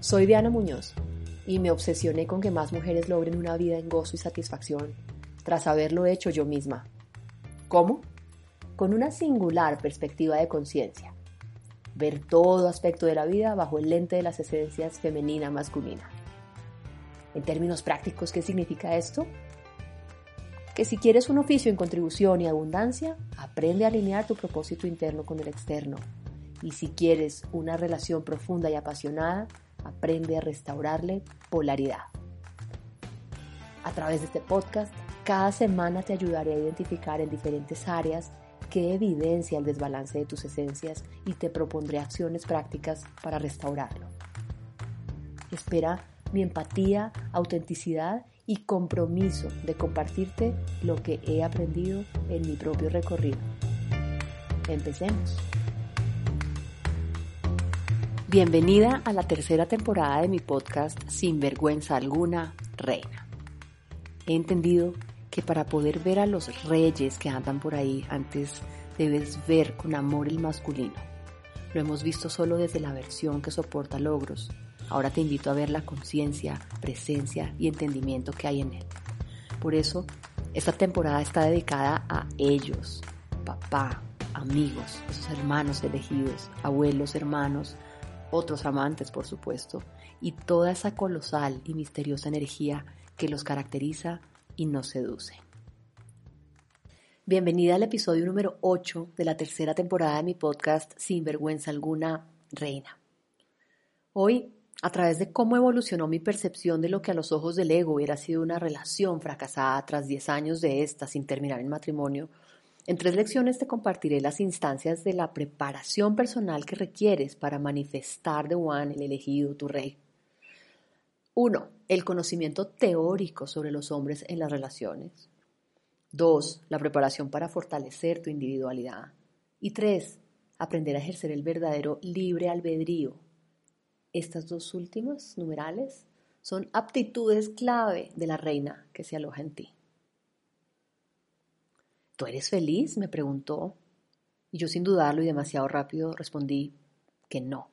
Soy Diana Muñoz y me obsesioné con que más mujeres logren una vida en gozo y satisfacción tras haberlo hecho yo misma. ¿Cómo? Con una singular perspectiva de conciencia. Ver todo aspecto de la vida bajo el lente de las esencias femenina-masculina. En términos prácticos, ¿qué significa esto? Que si quieres un oficio en contribución y abundancia, aprende a alinear tu propósito interno con el externo. Y si quieres una relación profunda y apasionada, aprende a restaurarle polaridad. A través de este podcast, cada semana te ayudaré a identificar en diferentes áreas qué evidencia el desbalance de tus esencias y te propondré acciones prácticas para restaurarlo. Espera mi empatía, autenticidad y compromiso de compartirte lo que he aprendido en mi propio recorrido. Empecemos. Bienvenida a la tercera temporada de mi podcast Sin vergüenza alguna, Reina. He entendido que para poder ver a los reyes que andan por ahí, antes debes ver con amor el masculino. Lo hemos visto solo desde la versión que soporta logros. Ahora te invito a ver la conciencia, presencia y entendimiento que hay en él. Por eso, esta temporada está dedicada a ellos, papá, amigos, esos hermanos elegidos, abuelos, hermanos, otros amantes por supuesto, y toda esa colosal y misteriosa energía que los caracteriza y nos seduce. Bienvenida al episodio número 8 de la tercera temporada de mi podcast Sin vergüenza alguna, Reina. Hoy, a través de cómo evolucionó mi percepción de lo que a los ojos del ego hubiera sido una relación fracasada tras 10 años de esta sin terminar en matrimonio, en tres lecciones te compartiré las instancias de la preparación personal que requieres para manifestar de One, el elegido, tu rey. 1. El conocimiento teórico sobre los hombres en las relaciones. 2. La preparación para fortalecer tu individualidad. Y 3. Aprender a ejercer el verdadero libre albedrío. Estas dos últimas numerales son aptitudes clave de la reina que se aloja en ti. ¿Tú eres feliz? me preguntó. Y yo sin dudarlo y demasiado rápido respondí que no.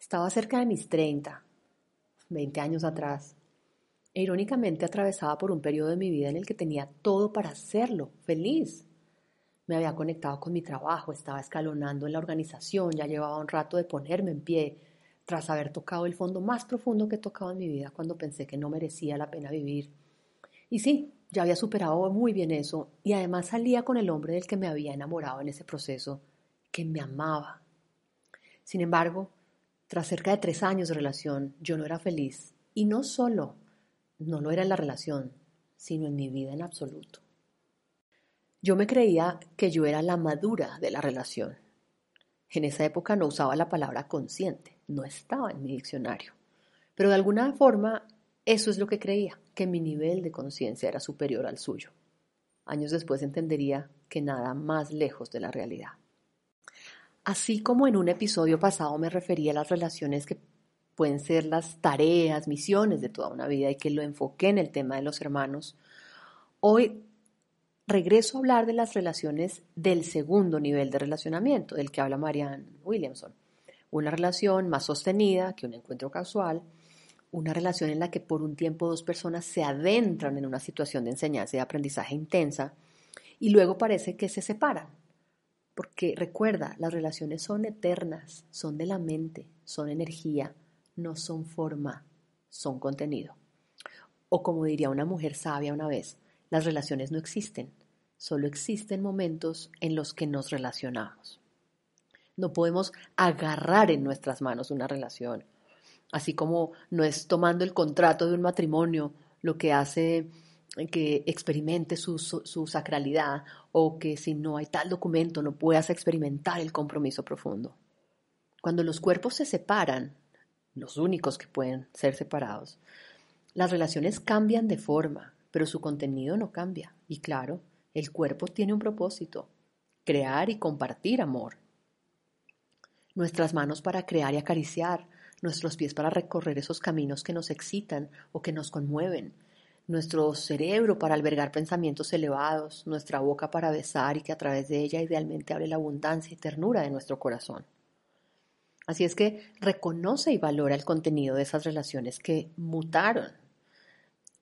Estaba cerca de mis 30, 20 años atrás, e irónicamente atravesaba por un periodo de mi vida en el que tenía todo para hacerlo, feliz. Me había conectado con mi trabajo, estaba escalonando en la organización, ya llevaba un rato de ponerme en pie, tras haber tocado el fondo más profundo que he tocado en mi vida cuando pensé que no merecía la pena vivir. Y sí, ya había superado muy bien eso y además salía con el hombre del que me había enamorado en ese proceso, que me amaba. Sin embargo, tras cerca de tres años de relación, yo no era feliz. Y no solo no lo era en la relación, sino en mi vida en absoluto. Yo me creía que yo era la madura de la relación. En esa época no usaba la palabra consciente, no estaba en mi diccionario. Pero de alguna forma eso es lo que creía, que mi nivel de conciencia era superior al suyo. Años después entendería que nada más lejos de la realidad. Así como en un episodio pasado me refería a las relaciones que pueden ser las tareas, misiones de toda una vida y que lo enfoqué en el tema de los hermanos, hoy regreso a hablar de las relaciones del segundo nivel de relacionamiento, del que habla Marianne Williamson. Una relación más sostenida que un encuentro casual, una relación en la que por un tiempo dos personas se adentran en una situación de enseñanza y aprendizaje intensa y luego parece que se separan. Porque recuerda, las relaciones son eternas, son de la mente, son energía, no son forma, son contenido. O como diría una mujer sabia una vez, las relaciones no existen, solo existen momentos en los que nos relacionamos. No podemos agarrar en nuestras manos una relación así como no es tomando el contrato de un matrimonio lo que hace que experimente su, sacralidad o que si no hay tal documento no puedas experimentar el compromiso profundo. Cuando los cuerpos se separan, los únicos que pueden ser separados, las relaciones cambian de forma, pero su contenido no cambia. Y claro, el cuerpo tiene un propósito, crear y compartir amor. Nuestras manos para crear y acariciar, nuestros pies para recorrer esos caminos que nos excitan o que nos conmueven, nuestro cerebro para albergar pensamientos elevados, nuestra boca para besar y que a través de ella idealmente abre la abundancia y ternura de nuestro corazón. Así es que reconoce y valora el contenido de esas relaciones que mutaron.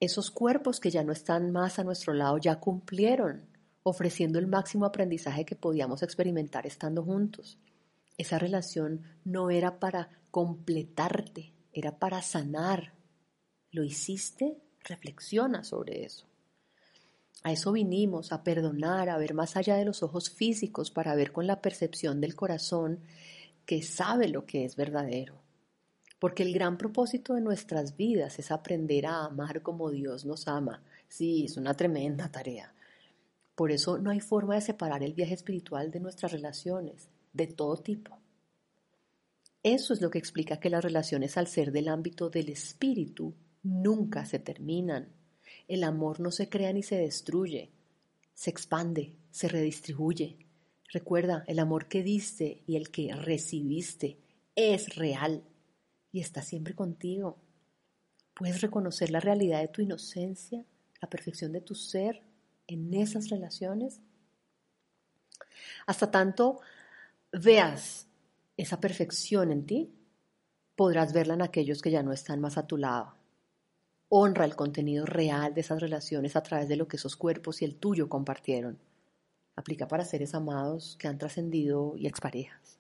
Esos cuerpos que ya no están más a nuestro lado ya cumplieron, ofreciendo el máximo aprendizaje que podíamos experimentar estando juntos. Esa relación no era para completarte, era para sanar. ¿Lo hiciste? Reflexiona sobre eso. A eso vinimos, a perdonar, a ver más allá de los ojos físicos, para ver con la percepción del corazón que sabe lo que es verdadero. Porque el gran propósito de nuestras vidas es aprender a amar como Dios nos ama. Sí, es una tremenda tarea. Por eso no hay forma de separar el viaje espiritual de nuestras relaciones, de todo tipo. Eso es lo que explica que las relaciones al ser del ámbito del espíritu nunca se terminan. El amor no se crea ni se destruye, se expande, se redistribuye, Recuerda, el amor que diste y el que recibiste es real y está siempre contigo. Puedes reconocer la realidad de tu inocencia, la perfección de tu ser en esas relaciones. Hasta tanto veas esa perfección en ti, podrás verla en aquellos que ya no están más a tu lado. Honra el contenido real de esas relaciones a través de lo que esos cuerpos y el tuyo compartieron. Aplica para seres amados que han trascendido y exparejas.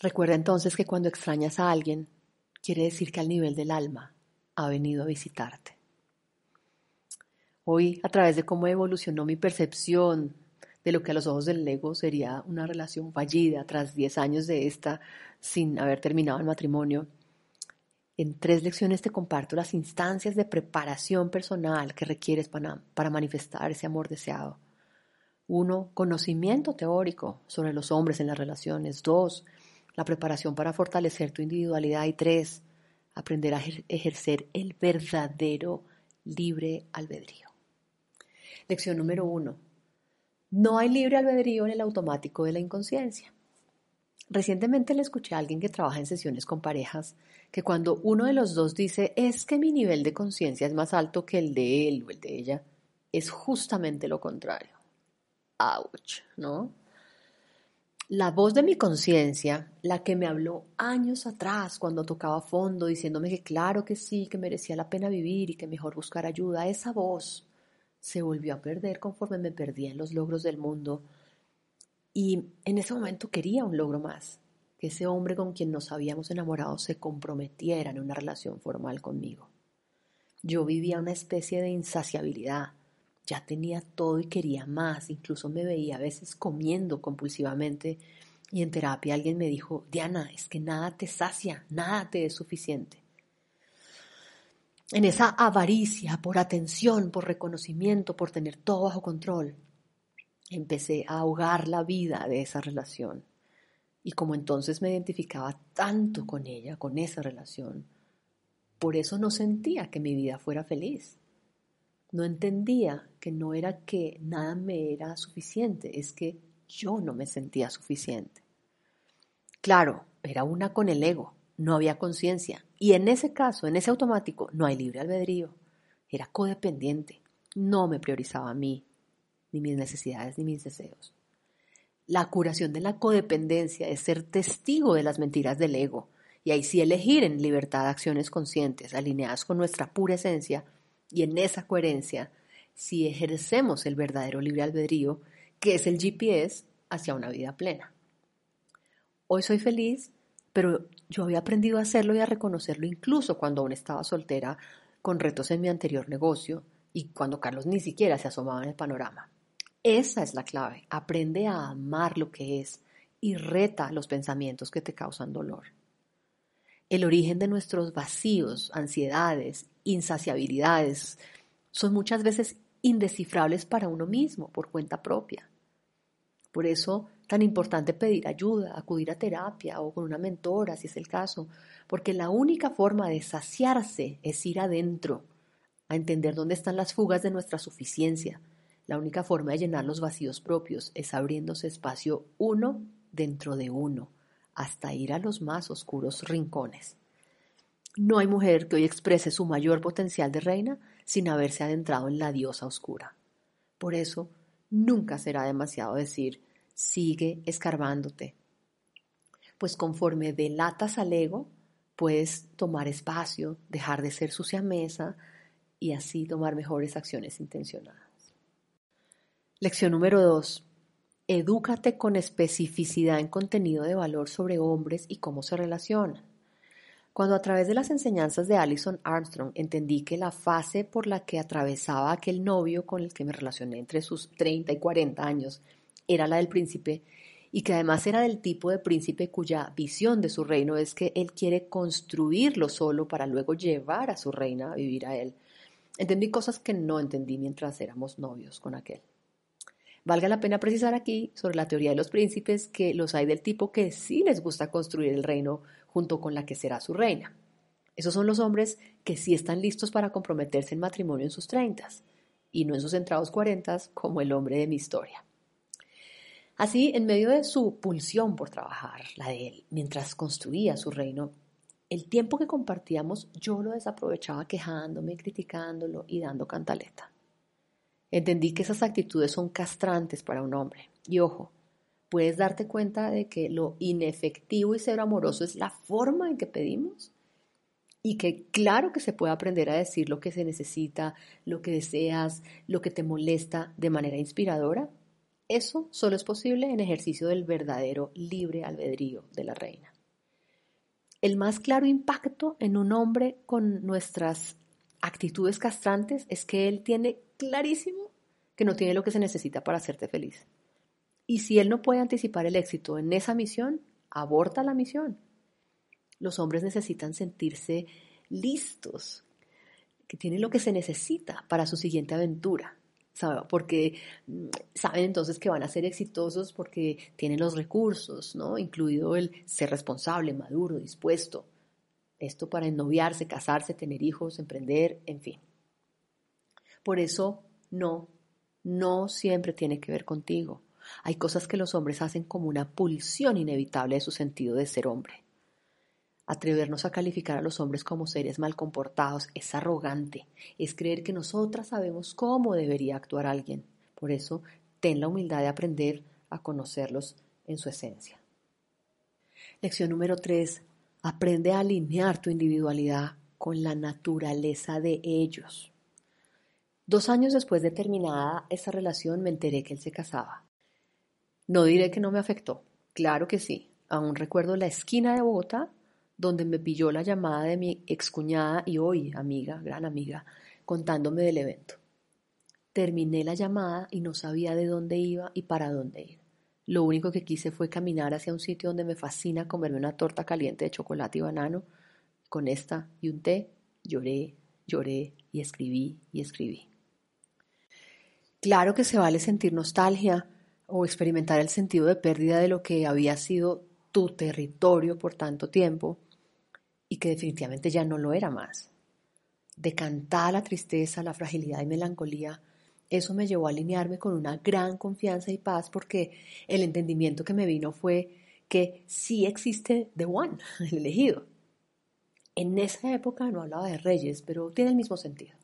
Recuerda entonces que cuando extrañas a alguien, quiere decir que al nivel del alma ha venido a visitarte. Hoy, a través de cómo evolucionó mi percepción de lo que a los ojos del ego sería una relación fallida tras 10 años de esta sin haber terminado el matrimonio, en tres lecciones te comparto las instancias de preparación personal que requieres para, para manifestar ese amor deseado. Uno, conocimiento teórico sobre los hombres en las relaciones. Dos, la preparación para fortalecer tu individualidad. Y tres, aprender a ejercer el verdadero libre albedrío. Lección número uno. No hay libre albedrío en el automático de la inconsciencia. Recientemente le escuché a alguien que trabaja en sesiones con parejas que cuando uno de los dos dice es que mi nivel de conciencia es más alto que el de él o el de ella, es justamente lo contrario. Ouch, ¿no? La voz de mi conciencia, la que me habló años atrás cuando tocaba fondo, diciéndome que claro que sí, que merecía la pena vivir y que mejor buscar ayuda, esa voz se volvió a perder conforme me perdía en los logros del mundo y en ese momento quería un logro más, que ese hombre con quien nos habíamos enamorado se comprometiera en una relación formal conmigo. Yo vivía una especie de insaciabilidad, ya tenía todo y quería más, incluso me veía a veces comiendo compulsivamente y en terapia alguien me dijo, Diana, es que nada te sacia, nada te es suficiente. En esa avaricia por atención, por reconocimiento, por tener todo bajo control, empecé a ahogar la vida de esa relación. Y como entonces me identificaba tanto con ella, con esa relación, por eso no sentía que mi vida fuera feliz. No entendía que no era que nada me era suficiente, es que yo no me sentía suficiente. Claro, era una con el ego, no había conciencia. Y en ese caso, en ese automático, no hay libre albedrío. Era codependiente, no me priorizaba a mí, ni mis necesidades, ni mis deseos. La curación de la codependencia es ser testigo de las mentiras del ego y ahí sí elegir en libertad acciones conscientes alineadas con nuestra pura esencia y en esa coherencia si ejercemos el verdadero libre albedrío que es el GPS hacia una vida plena. Hoy soy feliz, pero yo había aprendido a hacerlo y a reconocerlo incluso cuando aún estaba soltera con retos en mi anterior negocio y cuando Carlos ni siquiera se asomaba en el panorama. Esa es la clave. Aprende a amar lo que es y reta los pensamientos que te causan dolor. El origen de nuestros vacíos, ansiedades, insaciabilidades son muchas veces indescifrables para uno mismo por cuenta propia. Por eso, tan importante pedir ayuda, acudir a terapia o con una mentora, si es el caso, porque la única forma de saciarse es ir adentro, a entender dónde están las fugas de nuestra suficiencia, la única forma de llenar los vacíos propios es abriéndose espacio uno dentro de uno, hasta ir a los más oscuros rincones. No hay mujer que hoy exprese su mayor potencial de reina sin haberse adentrado en la diosa oscura. Por eso, nunca será demasiado decir, sigue escarbándote. Pues conforme delatas al ego, puedes tomar espacio, dejar de ser sucia mesa y así tomar mejores acciones intencionadas. Lección número 2. Edúcate con especificidad en contenido de valor sobre hombres y cómo se relacionan. Cuando a través de las enseñanzas de Alison Armstrong entendí que la fase por la que atravesaba aquel novio con el que me relacioné entre sus 30 y 40 años era la del príncipe y que además era del tipo de príncipe cuya visión de su reino es que él quiere construirlo solo para luego llevar a su reina a vivir a él. Entendí cosas que no entendí mientras éramos novios con aquel. Valga la pena precisar aquí sobre la teoría de los príncipes que los hay del tipo que sí les gusta construir el reino junto con la que será su reina. Esos son los hombres que sí están listos para comprometerse en matrimonio en sus treintas y no en sus entrados cuarentas como el hombre de mi historia. Así, en medio de su pulsión por trabajar, la de él, mientras construía su reino, el tiempo que compartíamos yo lo desaprovechaba quejándome, criticándolo y dando cantaleta. Entendí que esas actitudes son castrantes para un hombre. Y ojo, puedes darte cuenta de que lo inefectivo y ser amoroso es la forma en que pedimos y que claro que se puede aprender a decir lo que se necesita, lo que deseas, lo que te molesta de manera inspiradora. Eso solo es posible en ejercicio del verdadero libre albedrío de la reina. El más claro impacto en un hombre con nuestras actitudes castrantes es que él tiene clarísimo que no tiene lo que se necesita para hacerte feliz. Y si él no puede anticipar el éxito en esa misión, aborta la misión. Los hombres necesitan sentirse listos, que tienen lo que se necesita para su siguiente aventura. Porque mm, saben entonces que van a ser exitosos porque tienen los recursos, ¿no? Incluido el ser responsable, maduro, dispuesto. Esto para ennoviarse, casarse, tener hijos, emprender, en fin. Por eso, no, no siempre tiene que ver contigo. Hay cosas que los hombres hacen como una pulsión inevitable de su sentido de ser hombre. Atrevernos a calificar a los hombres como seres mal comportados es arrogante, es creer que nosotras sabemos cómo debería actuar alguien. Por eso, ten la humildad de aprender a conocerlos en su esencia. Lección número 3. Aprende a alinear tu individualidad con la naturaleza de ellos. Dos años después de terminada esa relación me enteré que él se casaba. No diré que no me afectó, claro que sí. Aún recuerdo la esquina de Bogotá donde me pilló la llamada de mi excuñada y hoy amiga, gran amiga, contándome del evento. Terminé la llamada y no sabía de dónde iba y para dónde ir. Lo único que quise fue caminar hacia un sitio donde me fascina comerme una torta caliente de chocolate y banano. Con esta y un té lloré, lloré y escribí y escribí. Claro que se vale sentir nostalgia o experimentar el sentido de pérdida de lo que había sido tu territorio por tanto tiempo y que definitivamente ya no lo era más. Decantada la tristeza, la fragilidad y melancolía, eso me llevó a alinearme con una gran confianza y paz porque el entendimiento que me vino fue que sí existe The One, el elegido. En esa época no hablaba de reyes, pero tiene el mismo sentido.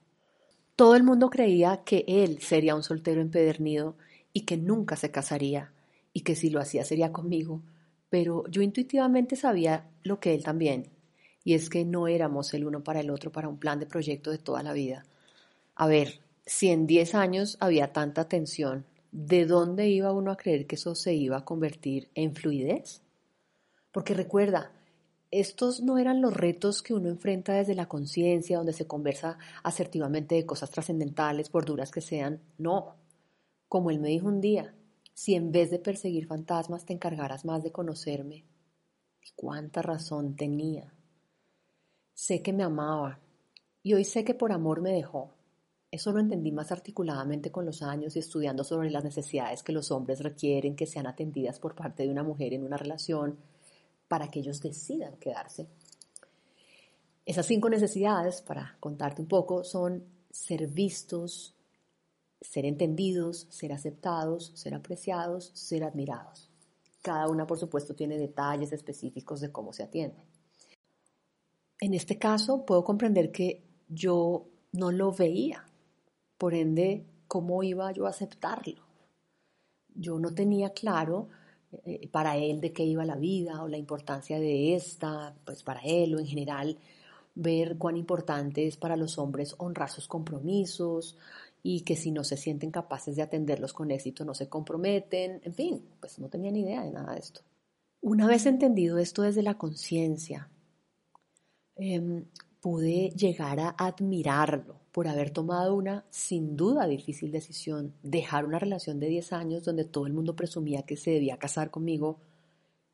Todo el mundo creía que él sería un soltero empedernido y que nunca se casaría y que si lo hacía sería conmigo, pero yo intuitivamente sabía lo que él también, y es que no éramos el uno para el otro para un plan de proyecto de toda la vida. A ver, si en 10 años había tanta tensión, ¿de dónde iba uno a creer que eso se iba a convertir en fluidez? Porque recuerda, estos no eran los retos que uno enfrenta desde la conciencia, donde se conversa asertivamente de cosas trascendentales, por duras que sean. No. Como él me dijo un día, si en vez de perseguir fantasmas te encargaras más de conocerme. cuánta razón tenía. Sé que me amaba y hoy sé que por amor me dejó. Eso lo entendí más articuladamente con los años y estudiando sobre las necesidades que los hombres requieren que sean atendidas por parte de una mujer en una relación, para que ellos decidan quedarse. Esas cinco necesidades, para contarte un poco, son ser vistos, ser entendidos, ser aceptados, ser apreciados, ser admirados. Cada una, por supuesto, tiene detalles específicos de cómo se atiende. En este caso, puedo comprender que yo no lo veía, por ende, ¿cómo iba yo a aceptarlo? Yo no tenía claro eh, para él de qué iba la vida o la importancia de esta, pues para él o en general, ver cuán importante es para los hombres honrar sus compromisos y que si no se sienten capaces de atenderlos con éxito no se comprometen, en fin, pues no tenía ni idea de nada de esto. Una vez entendido esto desde la conciencia, em, pude llegar a admirarlo por haber tomado una sin duda difícil decisión, dejar una relación de 10 años donde todo el mundo presumía que se debía casar conmigo.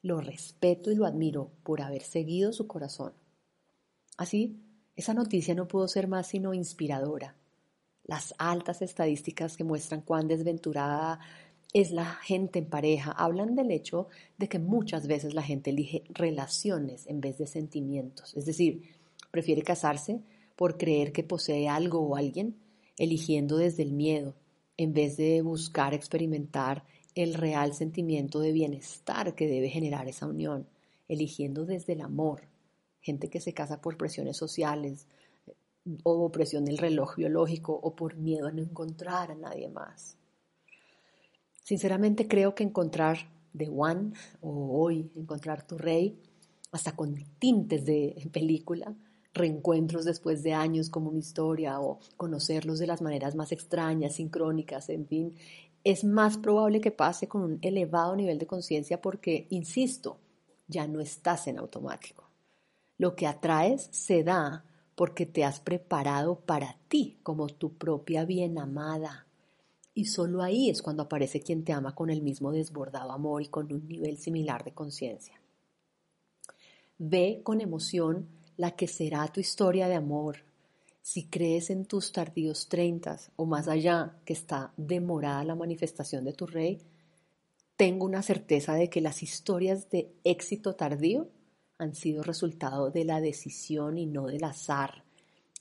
Lo respeto y lo admiro por haber seguido su corazón. Así, esa noticia no pudo ser más sino inspiradora. Las altas estadísticas que muestran cuán desventurada es la gente en pareja hablan del hecho de que muchas veces la gente elige relaciones en vez de sentimientos. Es decir, Prefiere casarse por creer que posee algo o alguien, eligiendo desde el miedo, en vez de buscar experimentar el real sentimiento de bienestar que debe generar esa unión, eligiendo desde el amor. Gente que se casa por presiones sociales o presión del reloj biológico o por miedo a no encontrar a nadie más. Sinceramente creo que encontrar The One o hoy encontrar tu rey, hasta con tintes de película, reencuentros después de años como mi historia o conocerlos de las maneras más extrañas, sincrónicas, en fin, es más probable que pase con un elevado nivel de conciencia porque, insisto, ya no estás en automático. Lo que atraes se da porque te has preparado para ti como tu propia bien amada. Y solo ahí es cuando aparece quien te ama con el mismo desbordado amor y con un nivel similar de conciencia. Ve con emoción la que será tu historia de amor. Si crees en tus tardíos treintas o más allá que está demorada la manifestación de tu rey, tengo una certeza de que las historias de éxito tardío han sido resultado de la decisión y no del azar.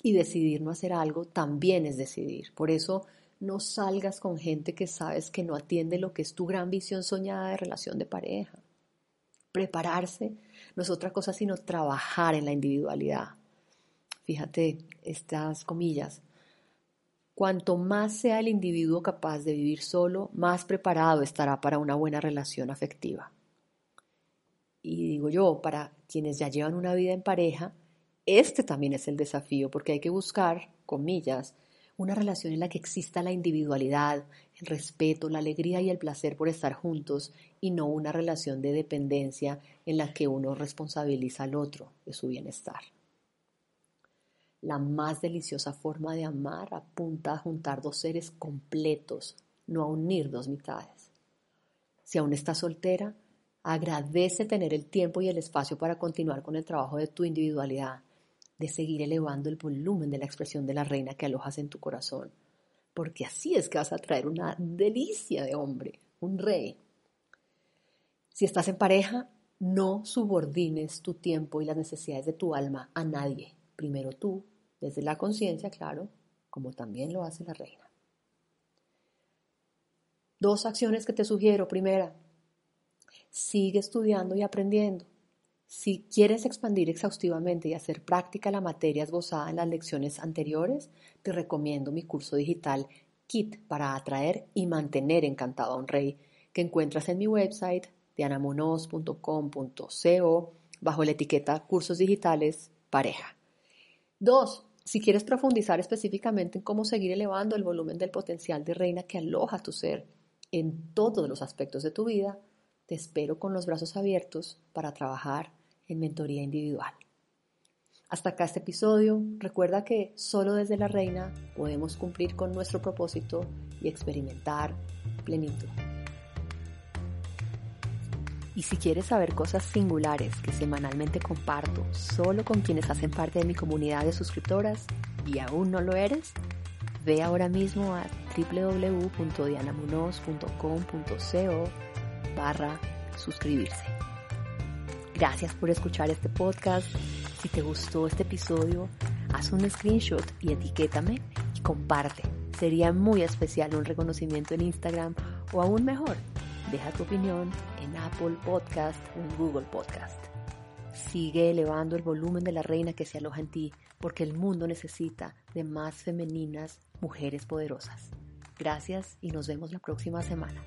Y decidir no hacer algo también es decidir. Por eso no salgas con gente que sabes que no atiende lo que es tu gran visión soñada de relación de pareja. Prepararse no es otra cosa sino trabajar en la individualidad. Fíjate estas comillas. Cuanto más sea el individuo capaz de vivir solo, más preparado estará para una buena relación afectiva. Y digo yo, para quienes ya llevan una vida en pareja, este también es el desafío, porque hay que buscar, comillas, una relación en la que exista la individualidad, el respeto, la alegría y el placer por estar juntos y no una relación de dependencia en la que uno responsabiliza al otro de su bienestar. La más deliciosa forma de amar apunta a juntar dos seres completos, no a unir dos mitades. Si aún estás soltera, agradece tener el tiempo y el espacio para continuar con el trabajo de tu individualidad, de seguir elevando el volumen de la expresión de la reina que alojas en tu corazón porque así es que vas a traer una delicia de hombre, un rey. Si estás en pareja, no subordines tu tiempo y las necesidades de tu alma a nadie. Primero tú, desde la conciencia, claro, como también lo hace la reina. Dos acciones que te sugiero. Primera, sigue estudiando y aprendiendo. Si quieres expandir exhaustivamente y hacer práctica la materia esbozada en las lecciones anteriores, te recomiendo mi curso digital Kit para atraer y mantener encantado a un rey, que encuentras en mi website dianamonos.com.co bajo la etiqueta Cursos Digitales Pareja. Dos, si quieres profundizar específicamente en cómo seguir elevando el volumen del potencial de reina que aloja tu ser en todos los aspectos de tu vida, te espero con los brazos abiertos para trabajar en mentoría individual. Hasta acá este episodio. Recuerda que solo desde la reina podemos cumplir con nuestro propósito y experimentar plenitud. Y si quieres saber cosas singulares que semanalmente comparto solo con quienes hacen parte de mi comunidad de suscriptoras y aún no lo eres, ve ahora mismo a www.dianamunoz.com.co barra suscribirse. Gracias por escuchar este podcast. Si te gustó este episodio, haz un screenshot y etiquétame y comparte. Sería muy especial un reconocimiento en Instagram o aún mejor, deja tu opinión en Apple Podcast o en Google Podcast. Sigue elevando el volumen de la reina que se aloja en ti, porque el mundo necesita de más femeninas mujeres poderosas. Gracias y nos vemos la próxima semana.